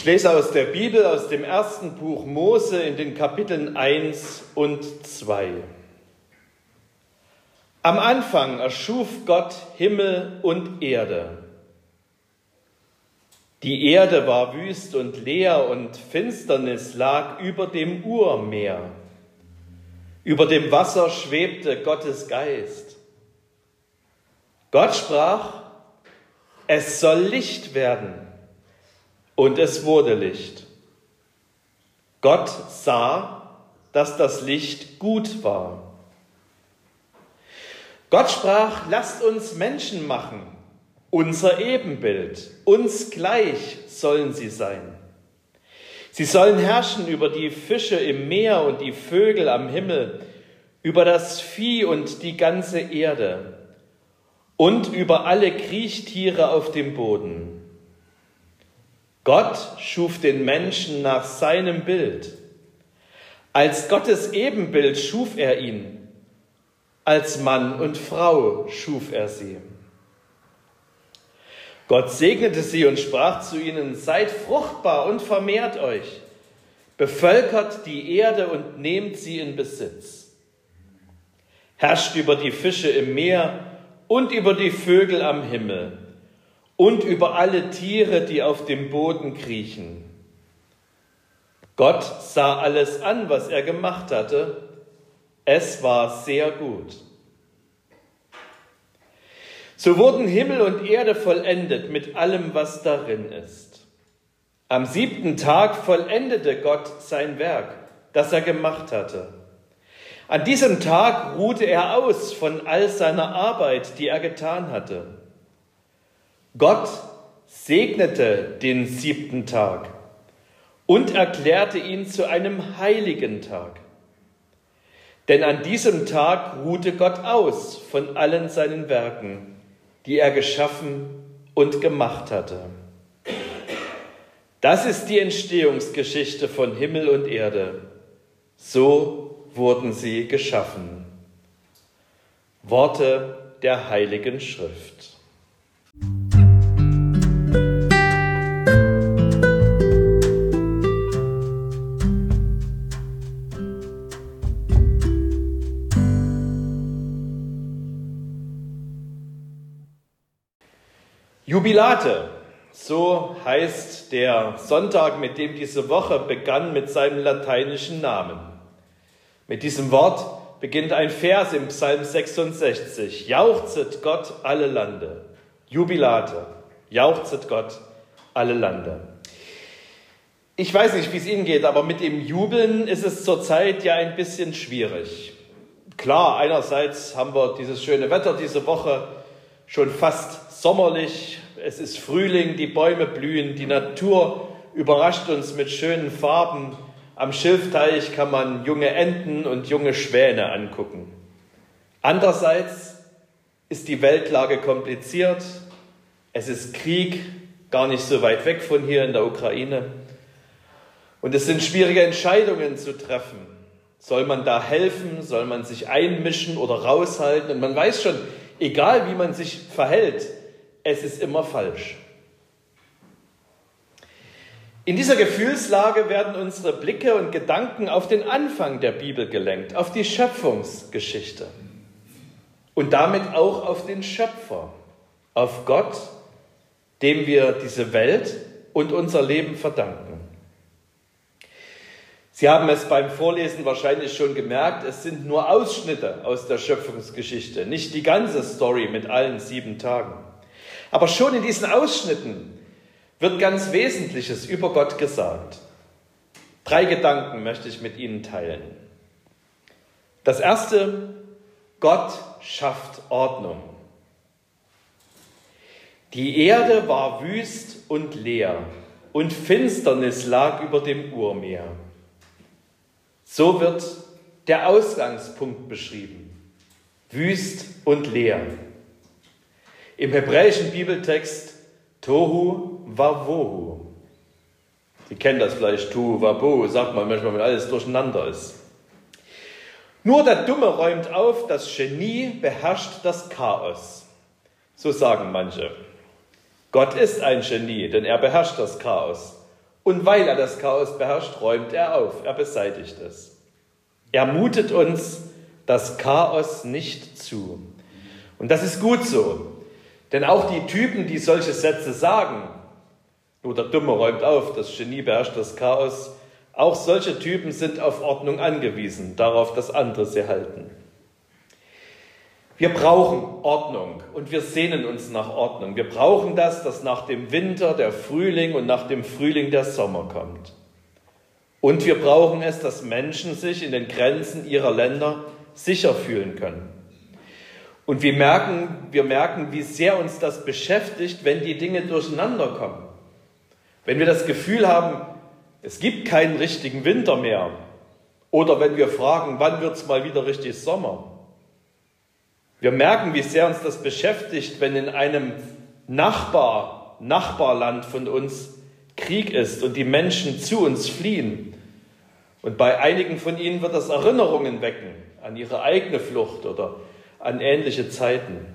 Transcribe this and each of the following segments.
Ich lese aus der Bibel, aus dem ersten Buch Mose in den Kapiteln 1 und 2. Am Anfang erschuf Gott Himmel und Erde. Die Erde war wüst und leer und Finsternis lag über dem Urmeer. Über dem Wasser schwebte Gottes Geist. Gott sprach, es soll Licht werden und es wurde Licht. Gott sah, dass das Licht gut war. Gott sprach, lasst uns Menschen machen, unser Ebenbild, uns gleich sollen sie sein. Sie sollen herrschen über die Fische im Meer und die Vögel am Himmel, über das Vieh und die ganze Erde und über alle Kriechtiere auf dem Boden. Gott schuf den Menschen nach seinem Bild. Als Gottes Ebenbild schuf er ihn. Als Mann und Frau schuf er sie. Gott segnete sie und sprach zu ihnen, seid fruchtbar und vermehrt euch, bevölkert die Erde und nehmt sie in Besitz. Herrscht über die Fische im Meer und über die Vögel am Himmel und über alle Tiere, die auf dem Boden kriechen. Gott sah alles an, was er gemacht hatte. Es war sehr gut. So wurden Himmel und Erde vollendet mit allem, was darin ist. Am siebten Tag vollendete Gott sein Werk, das er gemacht hatte. An diesem Tag ruhte er aus von all seiner Arbeit, die er getan hatte. Gott segnete den siebten Tag und erklärte ihn zu einem heiligen Tag. Denn an diesem Tag ruhte Gott aus von allen seinen Werken, die er geschaffen und gemacht hatte. Das ist die Entstehungsgeschichte von Himmel und Erde. So wurden sie geschaffen. Worte der Heiligen Schrift. Jubilate, so heißt der Sonntag, mit dem diese Woche begann mit seinem lateinischen Namen. Mit diesem Wort beginnt ein Vers im Psalm 66. Jauchzet Gott alle Lande. Jubilate. Jauchzet Gott alle Lande. Ich weiß nicht, wie es Ihnen geht, aber mit dem Jubeln ist es zurzeit ja ein bisschen schwierig. Klar, einerseits haben wir dieses schöne Wetter diese Woche schon fast sommerlich, es ist Frühling, die Bäume blühen, die Natur überrascht uns mit schönen Farben. Am Schilfteich kann man junge Enten und junge Schwäne angucken. Andererseits ist die Weltlage kompliziert. Es ist Krieg, gar nicht so weit weg von hier in der Ukraine. Und es sind schwierige Entscheidungen zu treffen. Soll man da helfen? Soll man sich einmischen oder raushalten? Und man weiß schon, egal wie man sich verhält, es ist immer falsch. In dieser Gefühlslage werden unsere Blicke und Gedanken auf den Anfang der Bibel gelenkt, auf die Schöpfungsgeschichte und damit auch auf den Schöpfer, auf Gott, dem wir diese Welt und unser Leben verdanken. Sie haben es beim Vorlesen wahrscheinlich schon gemerkt, es sind nur Ausschnitte aus der Schöpfungsgeschichte, nicht die ganze Story mit allen sieben Tagen. Aber schon in diesen Ausschnitten wird ganz Wesentliches über Gott gesagt. Drei Gedanken möchte ich mit Ihnen teilen. Das erste, Gott schafft Ordnung. Die Erde war wüst und leer und Finsternis lag über dem Urmeer. So wird der Ausgangspunkt beschrieben. Wüst und leer. Im hebräischen Bibeltext Tohu Wavohu. Sie kennen das vielleicht, Tohu Wabohu, sagt man manchmal, wenn alles durcheinander ist. Nur der Dumme räumt auf, das Genie beherrscht das Chaos. So sagen manche. Gott ist ein Genie, denn er beherrscht das Chaos. Und weil er das Chaos beherrscht, räumt er auf, er beseitigt es. Er mutet uns das Chaos nicht zu. Und das ist gut so. Denn auch die Typen, die solche Sätze sagen, nur der Dumme räumt auf, das Genie beherrscht das Chaos, auch solche Typen sind auf Ordnung angewiesen, darauf, dass andere sie halten. Wir brauchen Ordnung und wir sehnen uns nach Ordnung. Wir brauchen das, dass nach dem Winter der Frühling und nach dem Frühling der Sommer kommt. Und wir brauchen es, dass Menschen sich in den Grenzen ihrer Länder sicher fühlen können. Und wir merken, wir merken, wie sehr uns das beschäftigt, wenn die Dinge durcheinander kommen. Wenn wir das Gefühl haben, es gibt keinen richtigen Winter mehr. Oder wenn wir fragen, wann wird es mal wieder richtig Sommer? Wir merken, wie sehr uns das beschäftigt, wenn in einem Nachbar, Nachbarland von uns Krieg ist und die Menschen zu uns fliehen. Und bei einigen von ihnen wird das Erinnerungen wecken an ihre eigene Flucht oder an ähnliche Zeiten.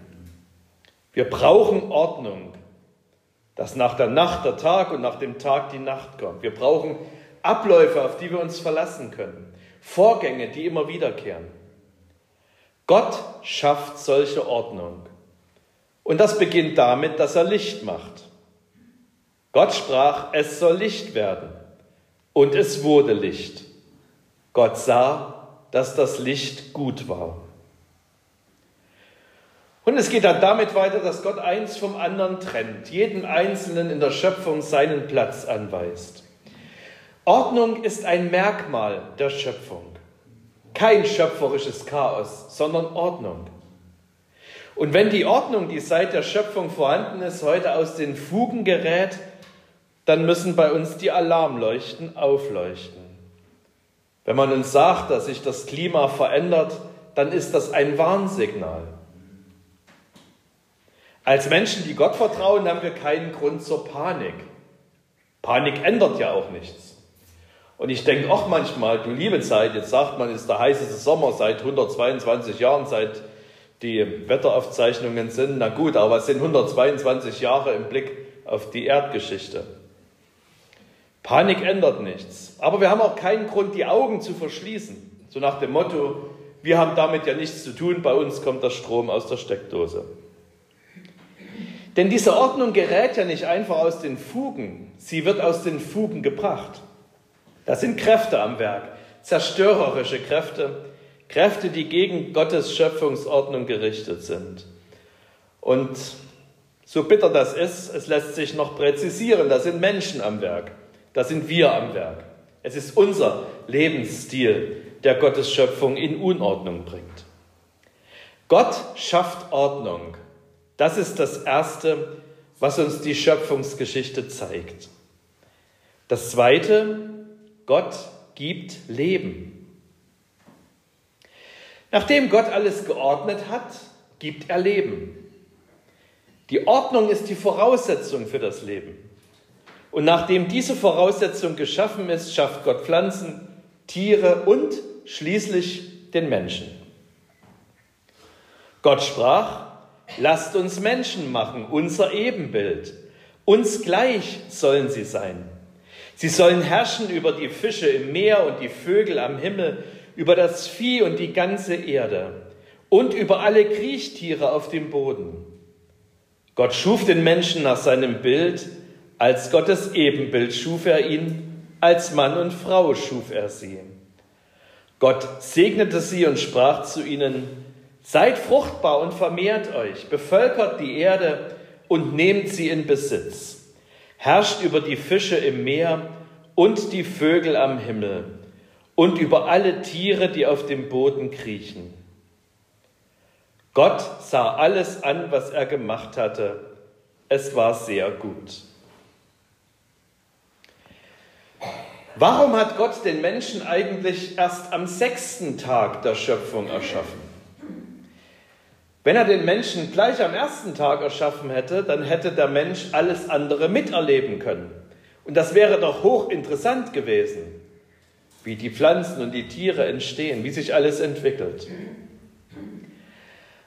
Wir brauchen Ordnung, dass nach der Nacht der Tag und nach dem Tag die Nacht kommt. Wir brauchen Abläufe, auf die wir uns verlassen können. Vorgänge, die immer wiederkehren. Gott schafft solche Ordnung. Und das beginnt damit, dass er Licht macht. Gott sprach, es soll Licht werden. Und es wurde Licht. Gott sah, dass das Licht gut war. Und es geht dann damit weiter, dass Gott eins vom anderen trennt, jeden Einzelnen in der Schöpfung seinen Platz anweist. Ordnung ist ein Merkmal der Schöpfung. Kein schöpferisches Chaos, sondern Ordnung. Und wenn die Ordnung, die seit der Schöpfung vorhanden ist, heute aus den Fugen gerät, dann müssen bei uns die Alarmleuchten aufleuchten. Wenn man uns sagt, dass sich das Klima verändert, dann ist das ein Warnsignal. Als Menschen, die Gott vertrauen, haben wir keinen Grund zur Panik. Panik ändert ja auch nichts. Und ich denke auch manchmal, du liebe Zeit, jetzt sagt man, es ist der heißeste Sommer seit 122 Jahren, seit die Wetteraufzeichnungen sind. Na gut, aber es sind 122 Jahre im Blick auf die Erdgeschichte. Panik ändert nichts. Aber wir haben auch keinen Grund, die Augen zu verschließen. So nach dem Motto, wir haben damit ja nichts zu tun, bei uns kommt der Strom aus der Steckdose. Denn diese Ordnung gerät ja nicht einfach aus den Fugen, sie wird aus den Fugen gebracht. Da sind Kräfte am Werk, zerstörerische Kräfte, Kräfte, die gegen Gottes Schöpfungsordnung gerichtet sind. Und so bitter das ist, es lässt sich noch präzisieren, da sind Menschen am Werk, da sind wir am Werk. Es ist unser Lebensstil, der Gottes Schöpfung in Unordnung bringt. Gott schafft Ordnung. Das ist das Erste, was uns die Schöpfungsgeschichte zeigt. Das Zweite, Gott gibt Leben. Nachdem Gott alles geordnet hat, gibt er Leben. Die Ordnung ist die Voraussetzung für das Leben. Und nachdem diese Voraussetzung geschaffen ist, schafft Gott Pflanzen, Tiere und schließlich den Menschen. Gott sprach, lasst uns Menschen machen, unser Ebenbild. Uns gleich sollen sie sein. Sie sollen herrschen über die Fische im Meer und die Vögel am Himmel, über das Vieh und die ganze Erde und über alle Kriechtiere auf dem Boden. Gott schuf den Menschen nach seinem Bild, als Gottes Ebenbild schuf er ihn, als Mann und Frau schuf er sie. Gott segnete sie und sprach zu ihnen, Seid fruchtbar und vermehrt euch, bevölkert die Erde und nehmt sie in Besitz herrscht über die Fische im Meer und die Vögel am Himmel und über alle Tiere, die auf dem Boden kriechen. Gott sah alles an, was er gemacht hatte. Es war sehr gut. Warum hat Gott den Menschen eigentlich erst am sechsten Tag der Schöpfung erschaffen? Wenn er den Menschen gleich am ersten Tag erschaffen hätte, dann hätte der Mensch alles andere miterleben können. Und das wäre doch hochinteressant gewesen, wie die Pflanzen und die Tiere entstehen, wie sich alles entwickelt.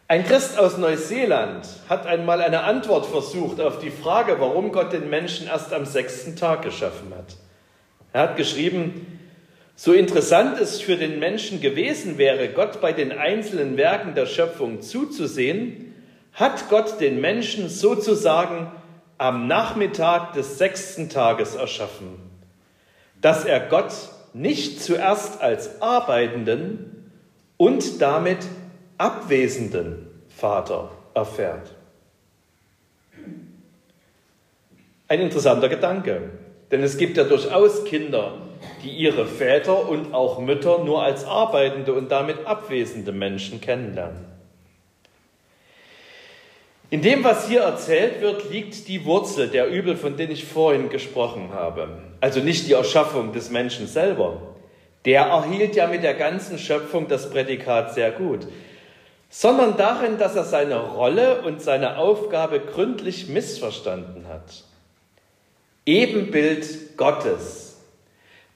Ein Christ aus Neuseeland hat einmal eine Antwort versucht auf die Frage, warum Gott den Menschen erst am sechsten Tag geschaffen hat. Er hat geschrieben, so interessant es für den Menschen gewesen wäre, Gott bei den einzelnen Werken der Schöpfung zuzusehen, hat Gott den Menschen sozusagen am Nachmittag des sechsten Tages erschaffen, dass er Gott nicht zuerst als arbeitenden und damit abwesenden Vater erfährt. Ein interessanter Gedanke, denn es gibt ja durchaus Kinder, die ihre Väter und auch Mütter nur als arbeitende und damit abwesende Menschen kennenlernen. In dem, was hier erzählt wird, liegt die Wurzel der Übel, von denen ich vorhin gesprochen habe. Also nicht die Erschaffung des Menschen selber. Der erhielt ja mit der ganzen Schöpfung das Prädikat sehr gut, sondern darin, dass er seine Rolle und seine Aufgabe gründlich missverstanden hat. Ebenbild Gottes.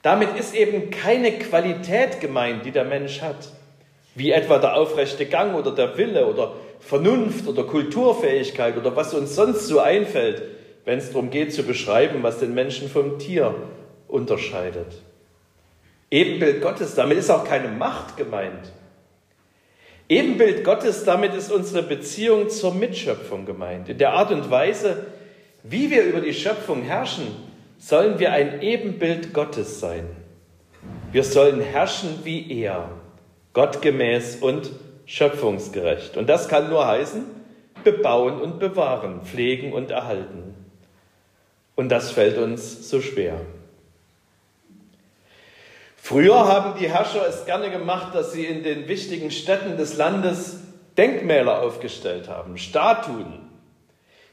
Damit ist eben keine Qualität gemeint, die der Mensch hat, wie etwa der aufrechte Gang oder der Wille oder Vernunft oder Kulturfähigkeit oder was uns sonst so einfällt, wenn es darum geht zu beschreiben, was den Menschen vom Tier unterscheidet. Ebenbild Gottes, damit ist auch keine Macht gemeint. Ebenbild Gottes, damit ist unsere Beziehung zur Mitschöpfung gemeint. In der Art und Weise, wie wir über die Schöpfung herrschen, sollen wir ein Ebenbild Gottes sein. Wir sollen herrschen wie er, gottgemäß und schöpfungsgerecht. Und das kann nur heißen, bebauen und bewahren, pflegen und erhalten. Und das fällt uns so schwer. Früher haben die Herrscher es gerne gemacht, dass sie in den wichtigen Städten des Landes Denkmäler aufgestellt haben, Statuen.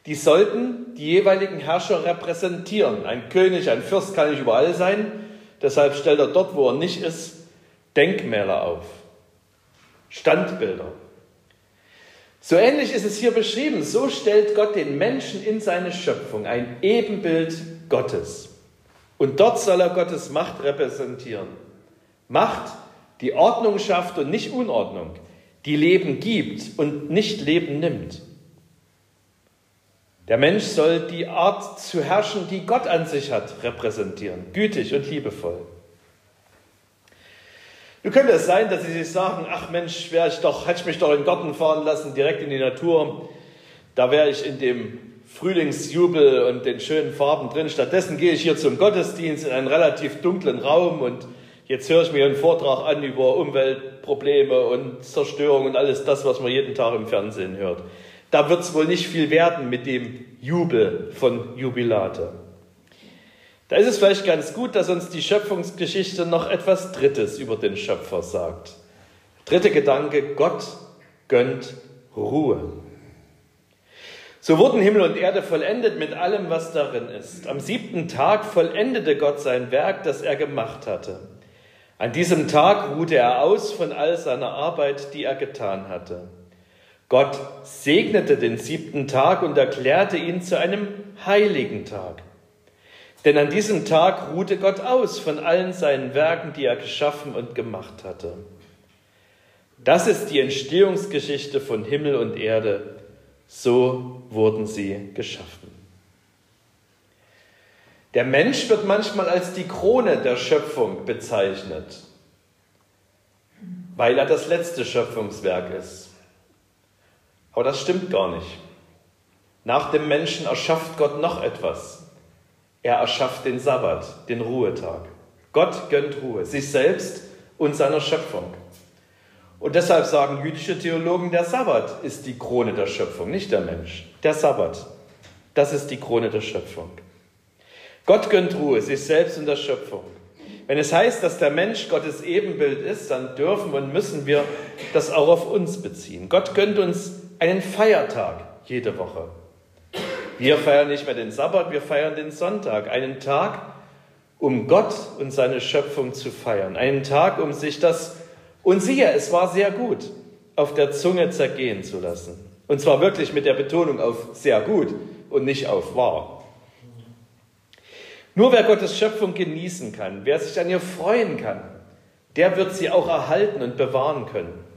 Die sollten die jeweiligen Herrscher repräsentieren. Ein König, ein Fürst kann nicht überall sein, deshalb stellt er dort, wo er nicht ist, Denkmäler auf. Standbilder. So ähnlich ist es hier beschrieben. So stellt Gott den Menschen in seine Schöpfung, ein Ebenbild Gottes. Und dort soll er Gottes Macht repräsentieren. Macht, die Ordnung schafft und nicht Unordnung, die Leben gibt und nicht Leben nimmt. Der Mensch soll die Art zu herrschen, die Gott an sich hat, repräsentieren, gütig und liebevoll. Nun könnte es sein, dass Sie sich sagen, ach Mensch, wäre ich doch, hätte ich mich doch in den Garten fahren lassen, direkt in die Natur. Da wäre ich in dem Frühlingsjubel und den schönen Farben drin. Stattdessen gehe ich hier zum Gottesdienst in einen relativ dunklen Raum und jetzt höre ich mir einen Vortrag an über Umweltprobleme und Zerstörung und alles das, was man jeden Tag im Fernsehen hört. Da wird es wohl nicht viel werden mit dem Jubel von Jubilate. Da ist es vielleicht ganz gut, dass uns die Schöpfungsgeschichte noch etwas Drittes über den Schöpfer sagt. Dritter Gedanke, Gott gönnt Ruhe. So wurden Himmel und Erde vollendet mit allem, was darin ist. Am siebten Tag vollendete Gott sein Werk, das er gemacht hatte. An diesem Tag ruhte er aus von all seiner Arbeit, die er getan hatte. Gott segnete den siebten Tag und erklärte ihn zu einem heiligen Tag. Denn an diesem Tag ruhte Gott aus von allen seinen Werken, die er geschaffen und gemacht hatte. Das ist die Entstehungsgeschichte von Himmel und Erde. So wurden sie geschaffen. Der Mensch wird manchmal als die Krone der Schöpfung bezeichnet, weil er das letzte Schöpfungswerk ist. Aber das stimmt gar nicht. Nach dem Menschen erschafft Gott noch etwas. Er erschafft den Sabbat, den Ruhetag. Gott gönnt Ruhe, sich selbst und seiner Schöpfung. Und deshalb sagen jüdische Theologen, der Sabbat ist die Krone der Schöpfung, nicht der Mensch. Der Sabbat, das ist die Krone der Schöpfung. Gott gönnt Ruhe, sich selbst und der Schöpfung. Wenn es heißt, dass der Mensch Gottes Ebenbild ist, dann dürfen und müssen wir das auch auf uns beziehen. Gott gönnt uns einen Feiertag jede Woche. Wir feiern nicht mehr den Sabbat, wir feiern den Sonntag, einen Tag, um Gott und seine Schöpfung zu feiern, einen Tag, um sich das, und siehe, es war sehr gut, auf der Zunge zergehen zu lassen. Und zwar wirklich mit der Betonung auf sehr gut und nicht auf wahr. Nur wer Gottes Schöpfung genießen kann, wer sich an ihr freuen kann, der wird sie auch erhalten und bewahren können.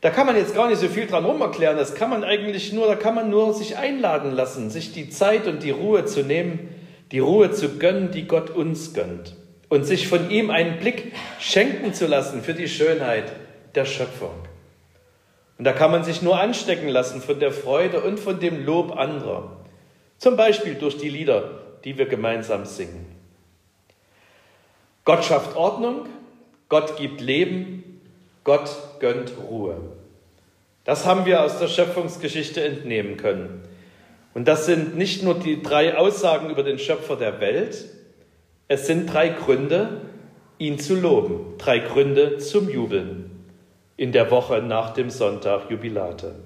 Da kann man jetzt gar nicht so viel dran rum erklären. Das kann man eigentlich nur, da kann man nur sich einladen lassen, sich die Zeit und die Ruhe zu nehmen, die Ruhe zu gönnen, die Gott uns gönnt und sich von ihm einen Blick schenken zu lassen für die Schönheit der Schöpfung. Und da kann man sich nur anstecken lassen von der Freude und von dem Lob anderer, zum Beispiel durch die Lieder, die wir gemeinsam singen. Gott schafft Ordnung, Gott gibt Leben, Gott gönnt Ruhe. Das haben wir aus der Schöpfungsgeschichte entnehmen können. Und das sind nicht nur die drei Aussagen über den Schöpfer der Welt, es sind drei Gründe, ihn zu loben, drei Gründe zum Jubeln in der Woche nach dem Sonntag Jubilate.